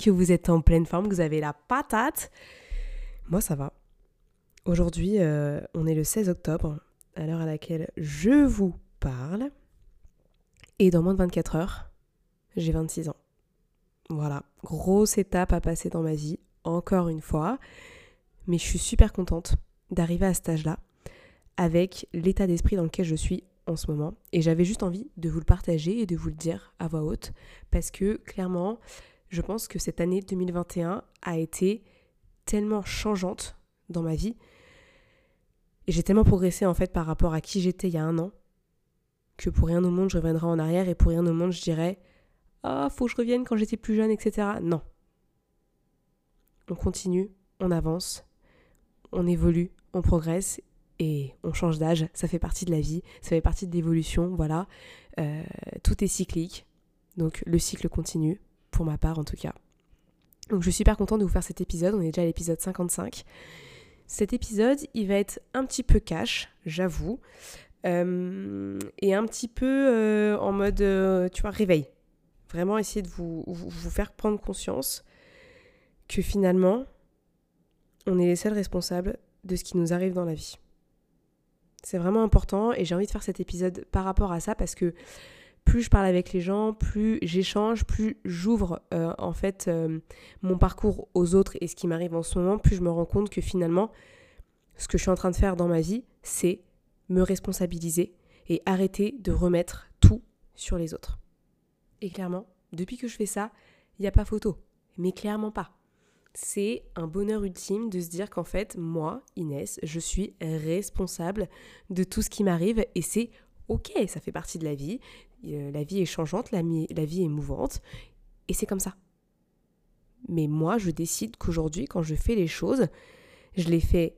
que vous êtes en pleine forme, que vous avez la patate. Moi ça va. Aujourd'hui, euh, on est le 16 octobre, à l'heure à laquelle je vous parle. Et dans moins de 24 heures, j'ai 26 ans. Voilà, grosse étape à passer dans ma vie, encore une fois. Mais je suis super contente d'arriver à cet âge-là, avec l'état d'esprit dans lequel je suis en ce moment. Et j'avais juste envie de vous le partager et de vous le dire à voix haute, parce que clairement, je pense que cette année 2021 a été tellement changeante dans ma vie. Et j'ai tellement progressé en fait par rapport à qui j'étais il y a un an, que pour rien au monde je reviendrai en arrière et pour rien au monde je dirais Ah, faut que je revienne quand j'étais plus jeune, etc. Non. On continue, on avance, on évolue, on progresse et on change d'âge, ça fait partie de la vie, ça fait partie de l'évolution, voilà. Euh, tout est cyclique, donc le cycle continue, pour ma part en tout cas. Donc je suis super contente de vous faire cet épisode, on est déjà à l'épisode 55. Cet épisode, il va être un petit peu cash, j'avoue, euh, et un petit peu euh, en mode, euh, tu vois, réveil. Vraiment essayer de vous, vous, vous faire prendre conscience que finalement, on est les seuls responsables de ce qui nous arrive dans la vie. C'est vraiment important et j'ai envie de faire cet épisode par rapport à ça parce que plus je parle avec les gens, plus j'échange, plus j'ouvre euh, en fait euh, mon parcours aux autres et ce qui m'arrive en ce moment, plus je me rends compte que finalement, ce que je suis en train de faire dans ma vie, c'est me responsabiliser et arrêter de remettre tout sur les autres. Et clairement, depuis que je fais ça, il n'y a pas photo. Mais clairement pas. C'est un bonheur ultime de se dire qu'en fait, moi, Inès, je suis responsable de tout ce qui m'arrive et c'est ok, ça fait partie de la vie. Euh, la vie est changeante, la, vie est mouvante et c'est comme ça. Mais moi, je décide qu'aujourd'hui, quand je fais les choses, je les fais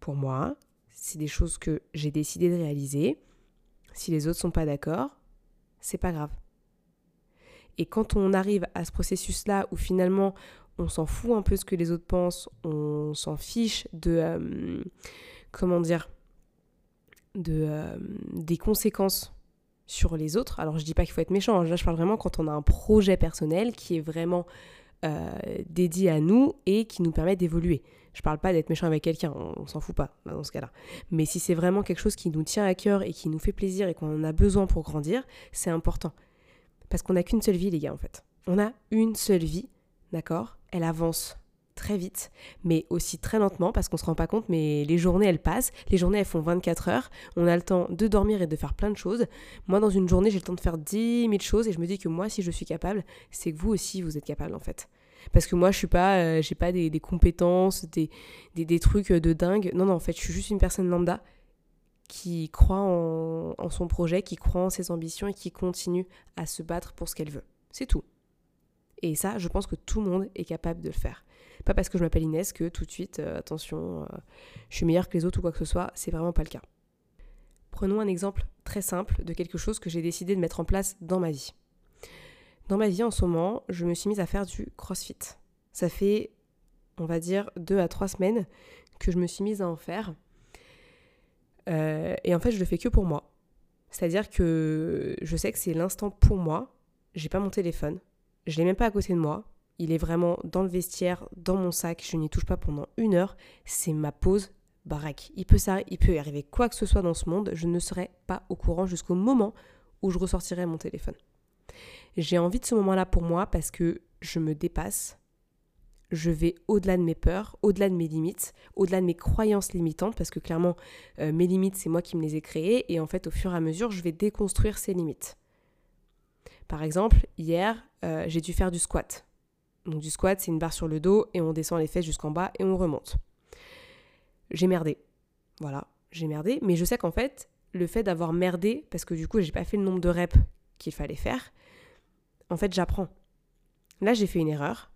pour moi. C'est des choses que j'ai décidé de réaliser. Si les autres sont pas d'accord, c'est pas grave. Et quand on arrive à ce processus-là où finalement on s'en fout un peu ce que les autres pensent, on s'en fiche de euh, comment dire euh, des conséquences sur les autres. Alors je dis pas qu'il faut être méchant, hein. là je parle vraiment quand on a un projet personnel qui est vraiment euh, dédié à nous et qui nous permet d'évoluer. Je parle pas d'être méchant avec quelqu'un, on, on s'en fout pas dans ce cas-là. Mais si c'est vraiment quelque chose qui nous tient à cœur et qui nous fait plaisir et qu'on en a besoin pour grandir, c'est important. Parce qu'on n'a qu'une seule vie les gars en fait. On a une seule vie, d'accord? Elle avance très vite, mais aussi très lentement parce qu'on se rend pas compte, mais les journées elles passent, les journées elles font 24 heures, on a le temps de dormir et de faire plein de choses. Moi dans une journée j'ai le temps de faire 10 000 choses et je me dis que moi si je suis capable, c'est que vous aussi vous êtes capable en fait. Parce que moi je suis pas, euh, j'ai pas des, compétences, des, des, des, trucs de dingue. Non non en fait je suis juste une personne lambda qui croit en son projet, qui croit en ses ambitions et qui continue à se battre pour ce qu'elle veut. C'est tout. Et ça, je pense que tout le monde est capable de le faire. Pas parce que je m'appelle Inès que tout de suite, euh, attention, euh, je suis meilleure que les autres ou quoi que ce soit, c'est vraiment pas le cas. Prenons un exemple très simple de quelque chose que j'ai décidé de mettre en place dans ma vie. Dans ma vie en ce moment, je me suis mise à faire du crossfit. Ça fait, on va dire, deux à trois semaines que je me suis mise à en faire. Euh, et en fait, je le fais que pour moi. C'est-à-dire que je sais que c'est l'instant pour moi. J'ai pas mon téléphone. Je l'ai même pas à côté de moi. Il est vraiment dans le vestiaire, dans mon sac. Je n'y touche pas pendant une heure. C'est ma pause baraque. Il peut, il peut arriver quoi que ce soit dans ce monde. Je ne serai pas au courant jusqu'au moment où je ressortirai mon téléphone. J'ai envie de ce moment-là pour moi parce que je me dépasse. Je vais au-delà de mes peurs, au-delà de mes limites, au-delà de mes croyances limitantes, parce que clairement, euh, mes limites, c'est moi qui me les ai créées, et en fait, au fur et à mesure, je vais déconstruire ces limites. Par exemple, hier, euh, j'ai dû faire du squat. Donc du squat, c'est une barre sur le dos et on descend les fesses jusqu'en bas et on remonte. J'ai merdé. Voilà, j'ai merdé, mais je sais qu'en fait, le fait d'avoir merdé, parce que du coup, j'ai pas fait le nombre de reps qu'il fallait faire, en fait, j'apprends. Là, j'ai fait une erreur.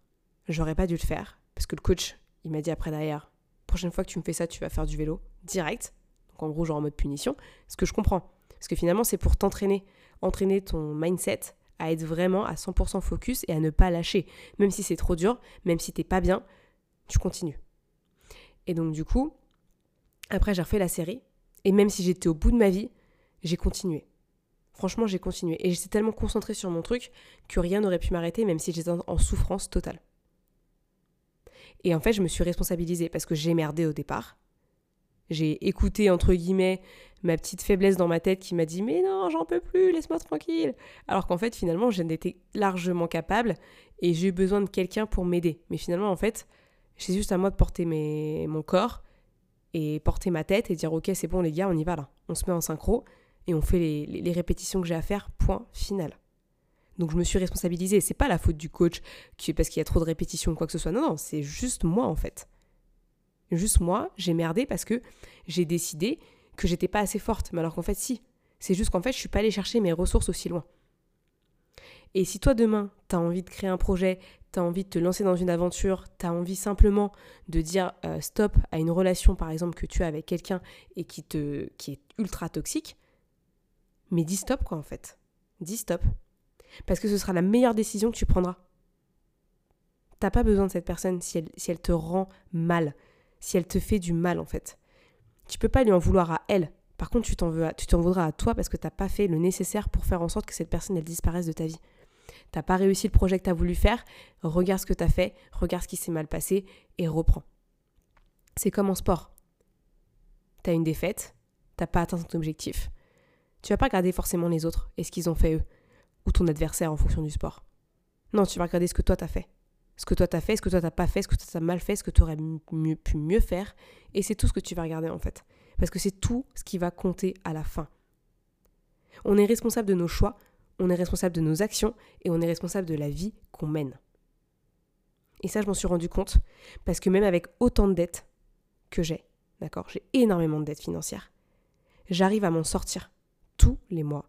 j'aurais pas dû le faire. Parce que le coach, il m'a dit après derrière, prochaine fois que tu me fais ça, tu vas faire du vélo direct. Donc en gros, genre en mode punition. Ce que je comprends. Parce que finalement, c'est pour t'entraîner, entraîner ton mindset à être vraiment à 100% focus et à ne pas lâcher. Même si c'est trop dur, même si t'es pas bien, tu continues. Et donc du coup, après j'ai refait la série. Et même si j'étais au bout de ma vie, j'ai continué. Franchement, j'ai continué. Et j'étais tellement concentrée sur mon truc que rien n'aurait pu m'arrêter, même si j'étais en souffrance totale. Et en fait, je me suis responsabilisée parce que j'ai merdé au départ. J'ai écouté, entre guillemets, ma petite faiblesse dans ma tête qui m'a dit Mais non, j'en peux plus, laisse-moi tranquille. Alors qu'en fait, finalement, j'en étais largement capable et j'ai eu besoin de quelqu'un pour m'aider. Mais finalement, en fait, c'est juste à moi de porter mes, mon corps et porter ma tête et dire Ok, c'est bon, les gars, on y va là. On se met en synchro et on fait les, les répétitions que j'ai à faire, point final. Donc je me suis responsabilisée. C'est pas la faute du coach qui, parce qu'il y a trop de répétitions ou quoi que ce soit. Non, non, c'est juste moi en fait. Juste moi, j'ai merdé parce que j'ai décidé que j'étais pas assez forte. Mais alors qu'en fait, si. C'est juste qu'en fait, je suis pas allée chercher mes ressources aussi loin. Et si toi demain, tu as envie de créer un projet, tu as envie de te lancer dans une aventure, tu as envie simplement de dire euh, stop à une relation par exemple que tu as avec quelqu'un et qui te qui est ultra toxique, mais dis stop quoi en fait. Dis stop. Parce que ce sera la meilleure décision que tu prendras. T'as pas besoin de cette personne si elle, si elle te rend mal, si elle te fait du mal en fait. Tu peux pas lui en vouloir à elle. Par contre, tu t'en voudras à toi parce que t'as pas fait le nécessaire pour faire en sorte que cette personne elle disparaisse de ta vie. T'as pas réussi le projet que t'as voulu faire, regarde ce que t'as fait, regarde ce qui s'est mal passé et reprends. C'est comme en sport. T'as une défaite, t'as pas atteint ton objectif. Tu vas pas regarder forcément les autres et ce qu'ils ont fait eux ou ton adversaire en fonction du sport. Non, tu vas regarder ce que toi t'as fait. Ce que toi t'as fait, ce que toi t'as pas fait, ce que toi t'as mal fait, ce que tu aurais pu mieux faire. Et c'est tout ce que tu vas regarder en fait. Parce que c'est tout ce qui va compter à la fin. On est responsable de nos choix, on est responsable de nos actions et on est responsable de la vie qu'on mène. Et ça, je m'en suis rendu compte parce que même avec autant de dettes que j'ai, d'accord, j'ai énormément de dettes financières, j'arrive à m'en sortir tous les mois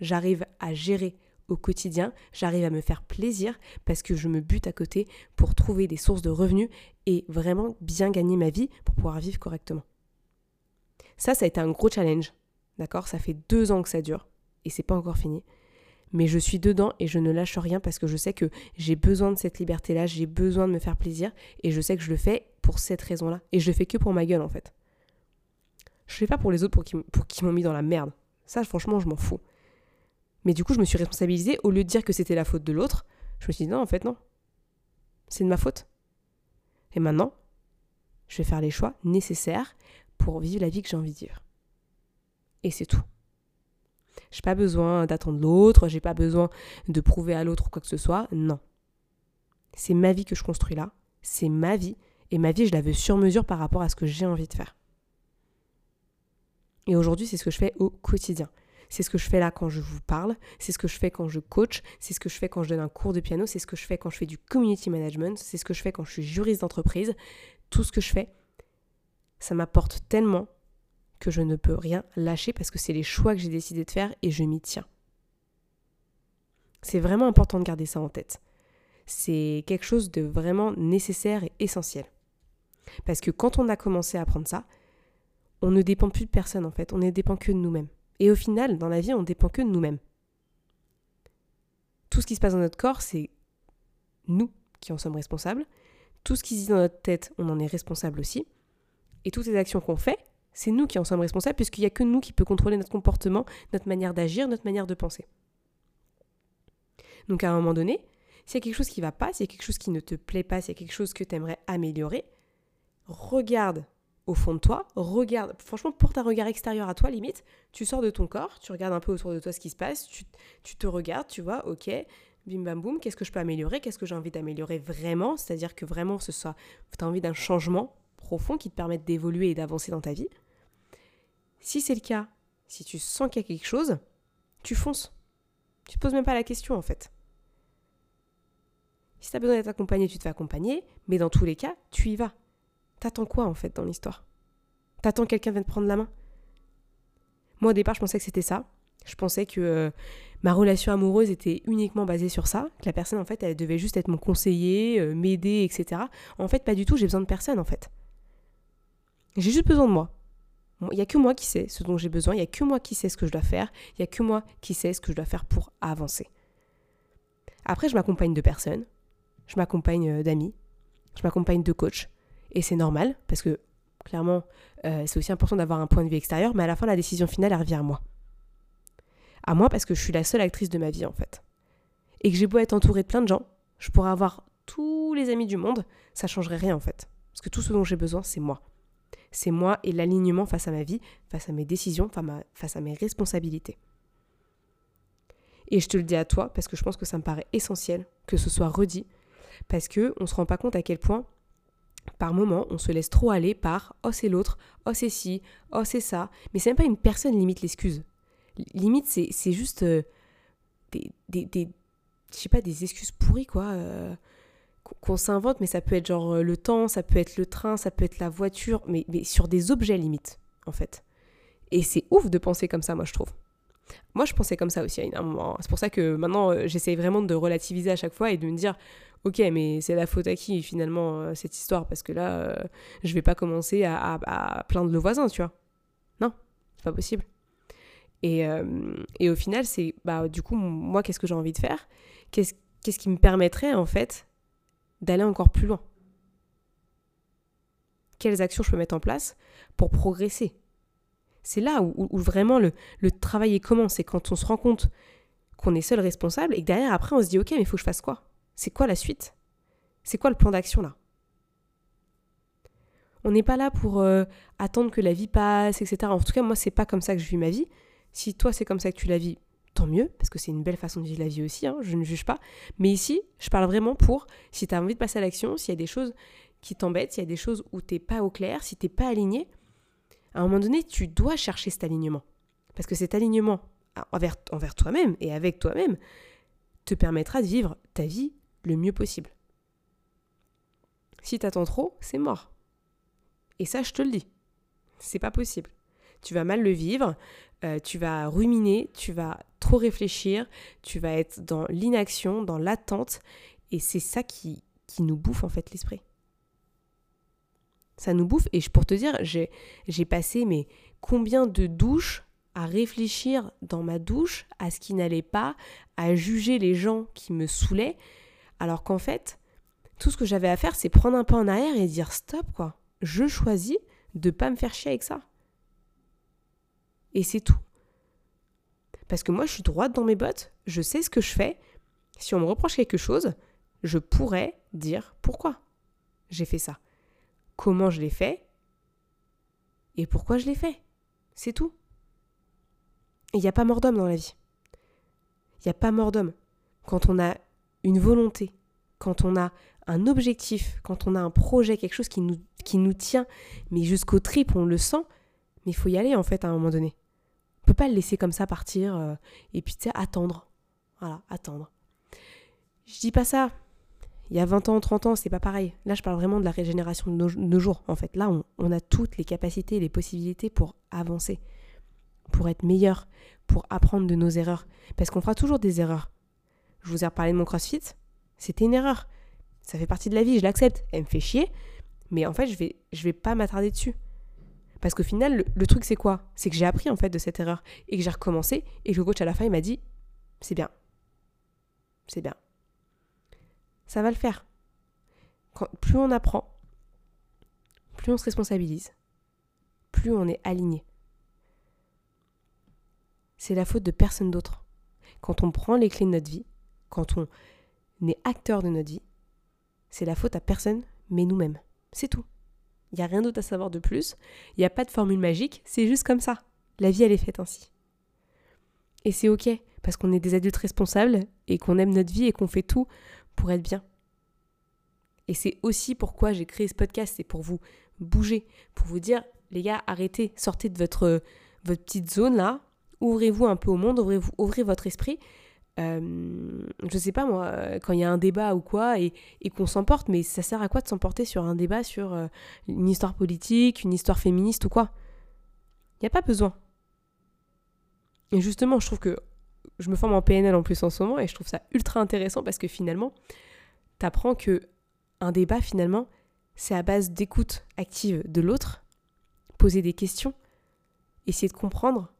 j'arrive à gérer au quotidien, j'arrive à me faire plaisir parce que je me bute à côté pour trouver des sources de revenus et vraiment bien gagner ma vie pour pouvoir vivre correctement. Ça, ça a été un gros challenge, d'accord? Ça fait deux ans que ça dure et c'est pas encore fini. Mais je suis dedans et je ne lâche rien parce que je sais que j'ai besoin de cette liberté-là, j'ai besoin de me faire plaisir et je sais que je le fais pour cette raison-là. Et je le fais que pour ma gueule en fait. Je fais pas pour les autres pour qui, pour qui m'ont mis dans la merde. Ça, franchement, je m'en fous. Mais du coup, je me suis responsabilisée. Au lieu de dire que c'était la faute de l'autre, je me suis dit non, en fait, non. C'est de ma faute. Et maintenant, je vais faire les choix nécessaires pour vivre la vie que j'ai envie de vivre. Et c'est tout. J'ai pas besoin d'attendre l'autre, j'ai pas besoin de prouver à l'autre quoi que ce soit. Non. C'est ma vie que je construis là. C'est ma vie. Et ma vie, je la veux sur mesure par rapport à ce que j'ai envie de faire. Et aujourd'hui, c'est ce que je fais au quotidien. C'est ce que je fais là quand je vous parle, c'est ce que je fais quand je coach, c'est ce que je fais quand je donne un cours de piano, c'est ce que je fais quand je fais du community management, c'est ce que je fais quand je suis juriste d'entreprise. Tout ce que je fais, ça m'apporte tellement que je ne peux rien lâcher parce que c'est les choix que j'ai décidé de faire et je m'y tiens. C'est vraiment important de garder ça en tête. C'est quelque chose de vraiment nécessaire et essentiel. Parce que quand on a commencé à apprendre ça, on ne dépend plus de personne en fait, on ne dépend que de nous-mêmes. Et au final, dans la vie, on ne dépend que de nous-mêmes. Tout ce qui se passe dans notre corps, c'est nous qui en sommes responsables. Tout ce qui se dit dans notre tête, on en est responsable aussi. Et toutes les actions qu'on fait, c'est nous qui en sommes responsables, puisqu'il n'y a que nous qui peut contrôler notre comportement, notre manière d'agir, notre manière de penser. Donc à un moment donné, s'il y a quelque chose qui ne va pas, s'il y a quelque chose qui ne te plaît pas, s'il y a quelque chose que tu aimerais améliorer, regarde au fond de toi, regarde, franchement, porte un regard extérieur à toi, limite, tu sors de ton corps, tu regardes un peu autour de toi ce qui se passe, tu, te regardes, tu vois, ok, bim bam boum, qu'est-ce que je peux améliorer, qu'est-ce que j'ai envie d'améliorer vraiment, c'est-à-dire que vraiment ce soit, tu as envie d'un changement profond qui te permette d'évoluer et d'avancer dans ta vie. Si c'est le cas, si tu sens qu'il y a quelque chose, tu fonces. Tu te poses même pas la question en fait. Si tu as besoin d'être accompagné, tu te fais accompagner, mais dans tous les cas, tu y vas. T'attends quoi en fait dans l'histoire? T'attends quelqu'un vienne prendre la main? Moi au départ je pensais que c'était ça. Je pensais que euh, ma relation amoureuse était uniquement basée sur ça, que la personne en fait elle devait juste être mon conseiller, euh, m'aider, etc. En fait pas du tout, j'ai besoin de personne en fait. J'ai juste besoin de moi. Il n'y a que moi qui sais ce dont j'ai besoin, il n'y a que moi qui sais ce que je dois faire, il n'y a que moi qui sais ce que je dois faire pour avancer. Après, je m'accompagne de personnes, je m'accompagne euh, d'amis, je m'accompagne de coachs, et c'est normal, parce que clairement, euh, c'est aussi important d'avoir un point de vue extérieur, mais à la fin, la décision finale, elle revient à moi. À moi parce que je suis la seule actrice de ma vie, en fait. Et que j'ai beau être entourée de plein de gens, je pourrais avoir tous les amis du monde, ça changerait rien, en fait. Parce que tout ce dont j'ai besoin, c'est moi. C'est moi et l'alignement face à ma vie, face à mes décisions, face à mes responsabilités. Et je te le dis à toi parce que je pense que ça me paraît essentiel que ce soit redit parce que on se rend pas compte à quel point par moment, on se laisse trop aller par oh c'est l'autre, oh c'est ci, oh c'est ça. Mais c'est même pas une personne limite l'excuse. Limite, c'est juste euh, des, des, je sais pas, des excuses pourries quoi. Euh, qu'on s'invente, mais ça peut être genre euh, le temps, ça peut être le train, ça peut être la voiture, mais, mais sur des objets limite, en fait. Et c'est ouf de penser comme ça, moi je trouve. Moi, je pensais comme ça aussi à un moment. C'est pour ça que maintenant, euh, j'essaye vraiment de relativiser à chaque fois et de me dire, ok, mais c'est la faute à qui finalement euh, cette histoire? Parce que là, euh, je vais pas commencer à, plaindre le voisin, tu vois. Non, c'est pas possible. Et, et au final, c'est, bah, du coup, moi, qu'est-ce que j'ai envie de faire? Qu'est-ce, qu'est-ce qui me permettrait, en fait, d'aller encore plus loin? Quelles actions je peux mettre en place pour progresser? C'est là où, vraiment le, travail commence. C'est quand on se rend compte qu'on est seul responsable et que derrière, après, on se dit Ok, mais il faut que je fasse quoi? C'est quoi la suite? C'est quoi le plan d'action là? On n'est pas là pour euh, attendre que la vie passe, etc. En tout cas, moi, c'est pas comme ça que je vis ma vie. Si toi, c'est comme ça que tu la vis, tant mieux, parce que c'est une belle façon de vivre la vie aussi, hein, je ne juge pas. Mais ici, je parle vraiment pour si tu as envie de passer à l'action, s'il y a des choses qui t'embêtent, s'il y a des choses où t'es pas au clair, si t'es pas aligné, à un moment donné, tu dois chercher cet alignement. Parce que cet alignement envers, toi-même et avec toi-même te permettra de vivre ta vie le mieux possible. Si t'attends trop, c'est mort. Et ça, je te le dis. C'est pas possible. Tu vas mal le vivre, euh, tu vas ruminer, tu vas trop réfléchir, tu vas être dans l'inaction, dans l'attente, et c'est ça qui, qui nous bouffe en fait l'esprit. Ça nous bouffe. Et pour te dire, j'ai passé mais combien de douches à réfléchir dans ma douche à ce qui n'allait pas, à juger les gens qui me saoulaient, alors qu'en fait, tout ce que j'avais à faire, c'est prendre un pas en arrière et dire stop, quoi. Je choisis de pas me faire chier avec ça. Et c'est tout. Parce que moi, je suis droite dans mes bottes, je sais ce que je fais. Si on me reproche quelque chose, je pourrais dire pourquoi j'ai fait ça comment je l'ai fait et pourquoi je l'ai fait. C'est tout. Il n'y a pas mort d'homme dans la vie. Il n'y a pas mort d'homme. Quand on a une volonté, quand on a un objectif, quand on a un projet, quelque chose qui nous, tient, mais jusqu'au trip, on le sent, mais il faut y aller en fait à un moment donné. On peut pas le laisser comme ça partir euh, et puis attendre. Voilà, attendre. Je dis pas ça il y a 20 ans, 30 ans, c'est pas pareil. Là, je parle vraiment de la régénération de nos, jours, en fait. Là, on, a toutes les capacités, les possibilités pour avancer, pour être meilleur, pour apprendre de nos erreurs. Parce qu'on fera toujours des erreurs. Je vous ai reparlé de mon crossfit, c'était une erreur. Ça fait partie de la vie, je l'accepte. Elle me fait chier, mais en fait, je vais, vais pas m'attarder dessus. Parce qu'au final, le, le truc, c'est quoi? C'est que j'ai appris en fait de cette erreur et que j'ai recommencé et que le coach à la fin, il m'a dit c'est bien. C'est bien ça va le faire. plus on apprend, plus on se responsabilise, plus on est aligné. C'est la faute de personne d'autre. Quand on prend les clés de notre vie, quand on est acteur de notre vie, c'est la faute à personne, mais nous-mêmes. C'est tout. Il n'y a rien d'autre à savoir de plus. Il n'y a pas de formule magique, c'est juste comme ça. La vie, elle est faite ainsi. Et c'est ok, parce qu'on est des adultes responsables et qu'on aime notre vie et qu'on fait tout pour être bien. Et c'est aussi pourquoi j'ai créé ce podcast, c'est pour vous bouger, pour vous dire, les gars, arrêtez, sortez de votre, votre petite zone là, ouvrez-vous un peu au monde, ouvrez, ouvrez votre esprit. Euh, je sais pas moi, quand il y a un débat ou quoi, et, qu'on s'emporte, mais ça sert à quoi de s'emporter sur un débat sur euh, une histoire politique, une histoire féministe ou quoi? Il n'y a pas besoin. Et justement, je trouve que je me forme en PNL en plus en ce moment et je trouve ça ultra intéressant parce que finalement, t'apprends que un débat finalement, c'est à base d'écoute active de l'autre, poser des questions, essayer de comprendre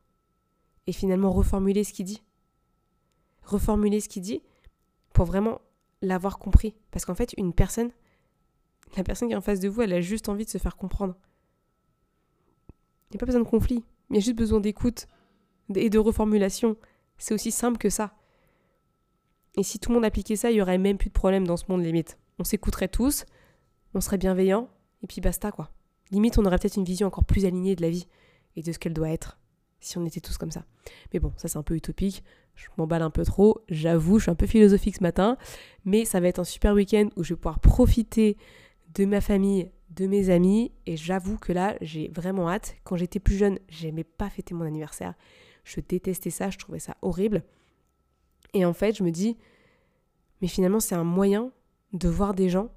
et finalement reformuler ce qu'il dit. Reformuler ce qu'il dit pour vraiment l'avoir compris. Parce qu'en fait, une personne, la personne qui est en face de vous, elle a juste envie de se faire comprendre. Il n'y a pas besoin de conflit, il y a juste besoin d'écoute et de reformulation. C'est aussi simple que ça. Et si tout le monde appliquait ça, il y aurait même plus de problème dans ce monde limite. On s'écouterait tous, on serait bienveillants, et puis basta quoi. Limite, on aurait peut-être une vision encore plus alignée de la vie et de ce qu'elle doit être, si on était tous comme ça. Mais bon, ça c'est un peu utopique, je m'emballe un peu trop, j'avoue, je suis un peu philosophique ce matin, mais ça va être un super week-end où je vais pouvoir profiter de ma famille, de mes amis, et j'avoue que là, j'ai vraiment hâte. Quand j'étais plus jeune, j'aimais pas fêter mon anniversaire, je détestais ça, je trouvais ça horrible. Et en fait, je me dis, mais finalement, c'est un moyen de voir des gens,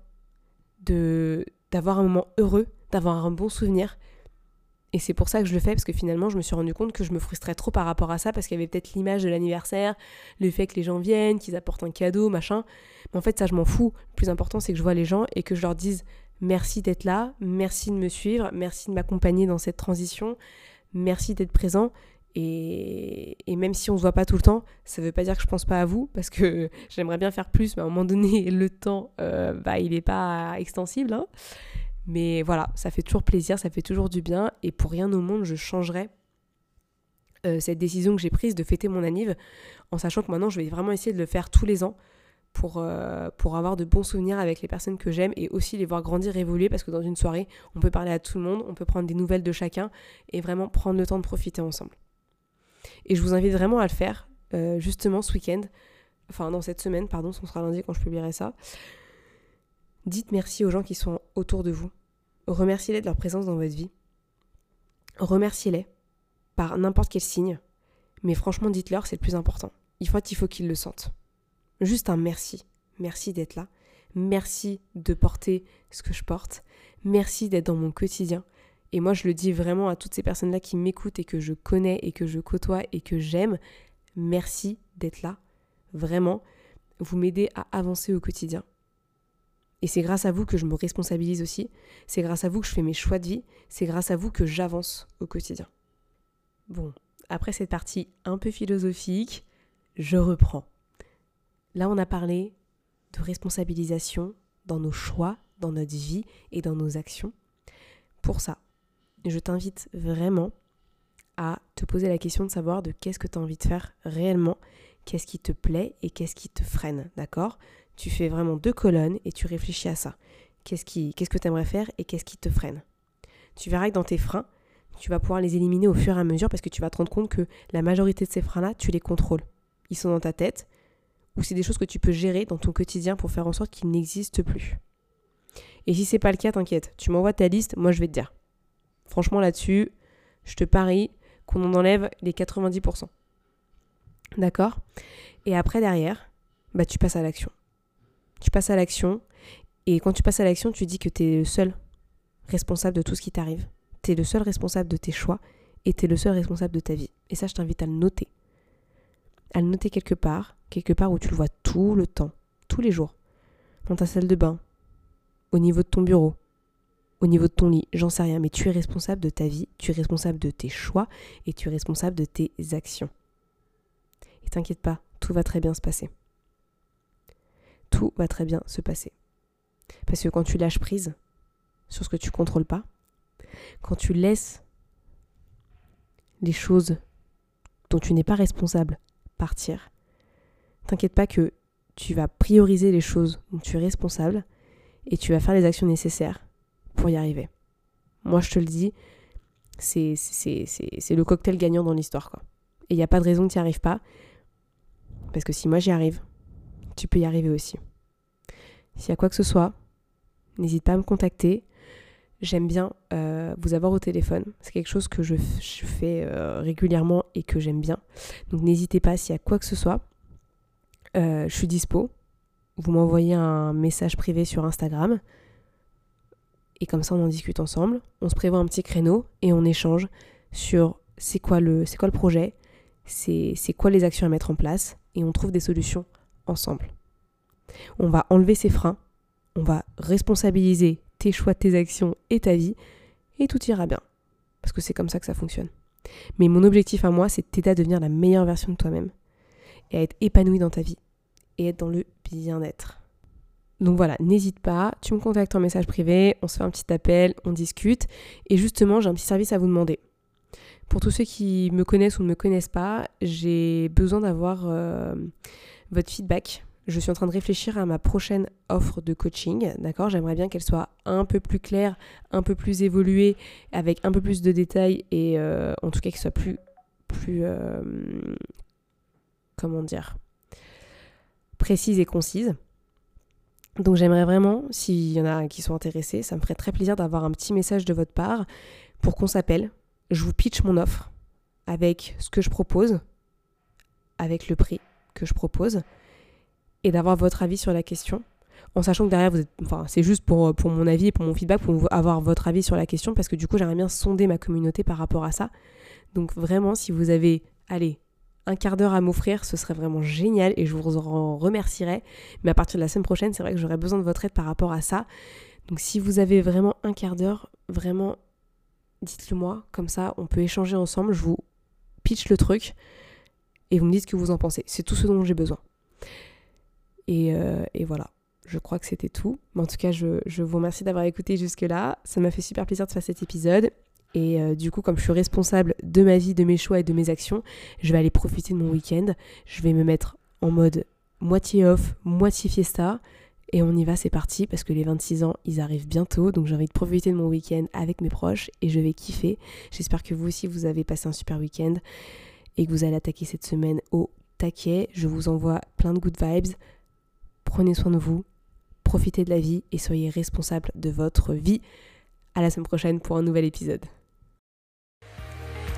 de d'avoir un moment heureux, d'avoir un bon souvenir. Et c'est pour ça que je le fais, parce que finalement, je me suis rendu compte que je me frustrais trop par rapport à ça, parce qu'il y avait peut-être l'image de l'anniversaire, le fait que les gens viennent, qu'ils apportent un cadeau, machin. Mais en fait, ça, je m'en fous. Le plus important, c'est que je vois les gens et que je leur dise merci d'être là, merci de me suivre, merci de m'accompagner dans cette transition, merci d'être présent. Et, même si on se voit pas tout le temps, ça veut pas dire que je pense pas à vous, parce que j'aimerais bien faire plus, mais à un moment donné, le temps, euh, bah, il n'est pas extensible. Hein. Mais voilà, ça fait toujours plaisir, ça fait toujours du bien, et pour rien au monde, je changerais euh, cette décision que j'ai prise de fêter mon anniv, en sachant que maintenant, je vais vraiment essayer de le faire tous les ans. Pour, euh, pour, avoir de bons souvenirs avec les personnes que j'aime et aussi les voir grandir, évoluer, parce que dans une soirée, on peut parler à tout le monde, on peut prendre des nouvelles de chacun et vraiment prendre le temps de profiter ensemble. Et je vous invite vraiment à le faire, euh, justement ce week-end, enfin dans cette semaine, pardon, ce sera lundi quand je publierai ça. Dites merci aux gens qui sont autour de vous. Remerciez-les de leur présence dans votre vie. Remerciez-les par n'importe quel signe. Mais franchement, dites-leur, c'est le plus important. Faut, il faut qu'ils le sentent. Juste un merci. Merci d'être là. Merci de porter ce que je porte. Merci d'être dans mon quotidien. Et moi, je le dis vraiment à toutes ces personnes-là qui m'écoutent et que je connais et que je côtoie et que j'aime. Merci d'être là. Vraiment, vous m'aidez à avancer au quotidien. Et c'est grâce à vous que je me responsabilise aussi. C'est grâce à vous que je fais mes choix de vie. C'est grâce à vous que j'avance au quotidien. Bon, après cette partie un peu philosophique, je reprends. Là, on a parlé de responsabilisation dans nos choix, dans notre vie et dans nos actions. Pour ça, je t'invite vraiment à te poser la question de savoir de qu'est-ce que tu as envie de faire réellement, qu'est-ce qui te plaît et qu'est-ce qui te freine, d'accord? Tu fais vraiment deux colonnes et tu réfléchis à ça. Qu'est-ce, qu'est-ce que tu aimerais faire et qu'est-ce qui te freine? Tu verras que dans tes freins, tu vas pouvoir les éliminer au fur et à mesure parce que tu vas te rendre compte que la majorité de ces freins-là, tu les contrôles. Ils sont dans ta tête ou c'est des choses que tu peux gérer dans ton quotidien pour faire en sorte qu'ils n'existent plus. Et si c'est pas le cas, t'inquiète, tu m'envoies ta liste, moi je vais te dire. Franchement, là-dessus, je te parie qu'on en enlève les 90%. D'accord? Et après, derrière, bah, tu passes à l'action. Tu passes à l'action. Et quand tu passes à l'action, tu dis que tu es le seul responsable de tout ce qui t'arrive. Tu es le seul responsable de tes choix et tu es le seul responsable de ta vie. Et ça, je t'invite à le noter. À le noter quelque part, quelque part où tu le vois tout le temps, tous les jours. Dans ta salle de bain, au niveau de ton bureau, au niveau de ton lit, j'en sais rien, mais tu es responsable de ta vie, tu es responsable de tes choix et tu es responsable de tes actions. Et t'inquiète pas, tout va très bien se passer. Tout va très bien se passer. Parce que quand tu lâches prise sur ce que tu contrôles pas, quand tu laisses les choses dont tu n'es pas responsable partir, t'inquiète pas que tu vas prioriser les choses dont tu es responsable et tu vas faire les actions nécessaires pour y arriver. Moi, je te le dis, c'est, le cocktail gagnant dans l'histoire. Quoi. Et il n'y a pas de raison que tu n'y arrives pas. Parce que si moi j'y arrive, tu peux y arriver aussi. S'il y a quoi que ce soit, n'hésite pas à me contacter. J'aime bien euh, vous avoir au téléphone. C'est quelque chose que je, fais euh, régulièrement et que j'aime bien. Donc n'hésitez pas s'il y a quoi que ce soit. Euh, je suis dispo. Vous m'envoyez un message privé sur Instagram. Et comme ça, on en discute ensemble. On se prévoit un petit créneau et on échange sur c'est quoi le, projet, c'est quoi les actions à mettre en place et on trouve des solutions ensemble. On va enlever ces freins, on va responsabiliser tes choix, tes actions et ta vie et tout ira bien. Parce que c'est comme ça que ça fonctionne. Mais mon objectif à moi, c'est de t'aider à devenir la meilleure version de toi-même et à être épanoui dans ta vie et être dans le bien-être. Donc voilà, n'hésite pas, tu me contactes en message privé, on se fait un petit appel, on discute. Et justement, j'ai un petit service à vous demander. Pour tous ceux qui me connaissent ou ne me connaissent pas, j'ai besoin d'avoir euh, votre feedback. Je suis en train de réfléchir à ma prochaine offre de coaching, d'accord? J'aimerais bien qu'elle soit un peu plus claire, un peu plus évoluée, avec un peu plus de détails et euh, en tout cas qu'elle soit plus, plus, euh, comment dire, précise et concise. Donc j'aimerais vraiment, s'il y en a qui sont intéressés, ça me ferait très plaisir d'avoir un petit message de votre part pour qu'on s'appelle. Je vous pitch mon offre avec ce que je propose, avec le prix que je propose, et d'avoir votre avis sur la question. En sachant que derrière, vous êtes, enfin, c'est juste pour, pour mon avis et pour mon feedback, pour avoir votre avis sur la question, parce que du coup, j'aimerais bien sonder ma communauté par rapport à ça. Donc vraiment, si vous avez, allez, un quart d'heure à m'offrir, ce serait vraiment génial et je vous en remercierai. Mais à partir de la semaine prochaine, c'est vrai que j'aurais besoin de votre aide par rapport à ça. Donc si vous avez vraiment un quart d'heure, vraiment dites-le moi, comme ça on peut échanger ensemble, je vous pitch le truc et vous me dites ce que vous en pensez. C'est tout ce dont j'ai besoin. Et, euh, voilà, je crois que c'était tout. Mais en tout cas, je, je vous remercie d'avoir écouté jusque-là. Ça m'a fait super plaisir de faire cet épisode. Et euh, du coup, comme je suis responsable de ma vie, de mes choix et de mes actions, je vais aller profiter de mon week-end. Je vais me mettre en mode moitié off, moitié fiesta. Et on y va, c'est parti, parce que les 26 ans, ils arrivent bientôt. Donc j'ai envie de profiter de mon week-end avec mes proches et je vais kiffer. J'espère que vous aussi, vous avez passé un super week-end et que vous allez attaquer cette semaine au taquet. Je vous envoie plein de good vibes. Prenez soin de vous, profitez de la vie et soyez responsable de votre vie. À la semaine prochaine pour un nouvel épisode.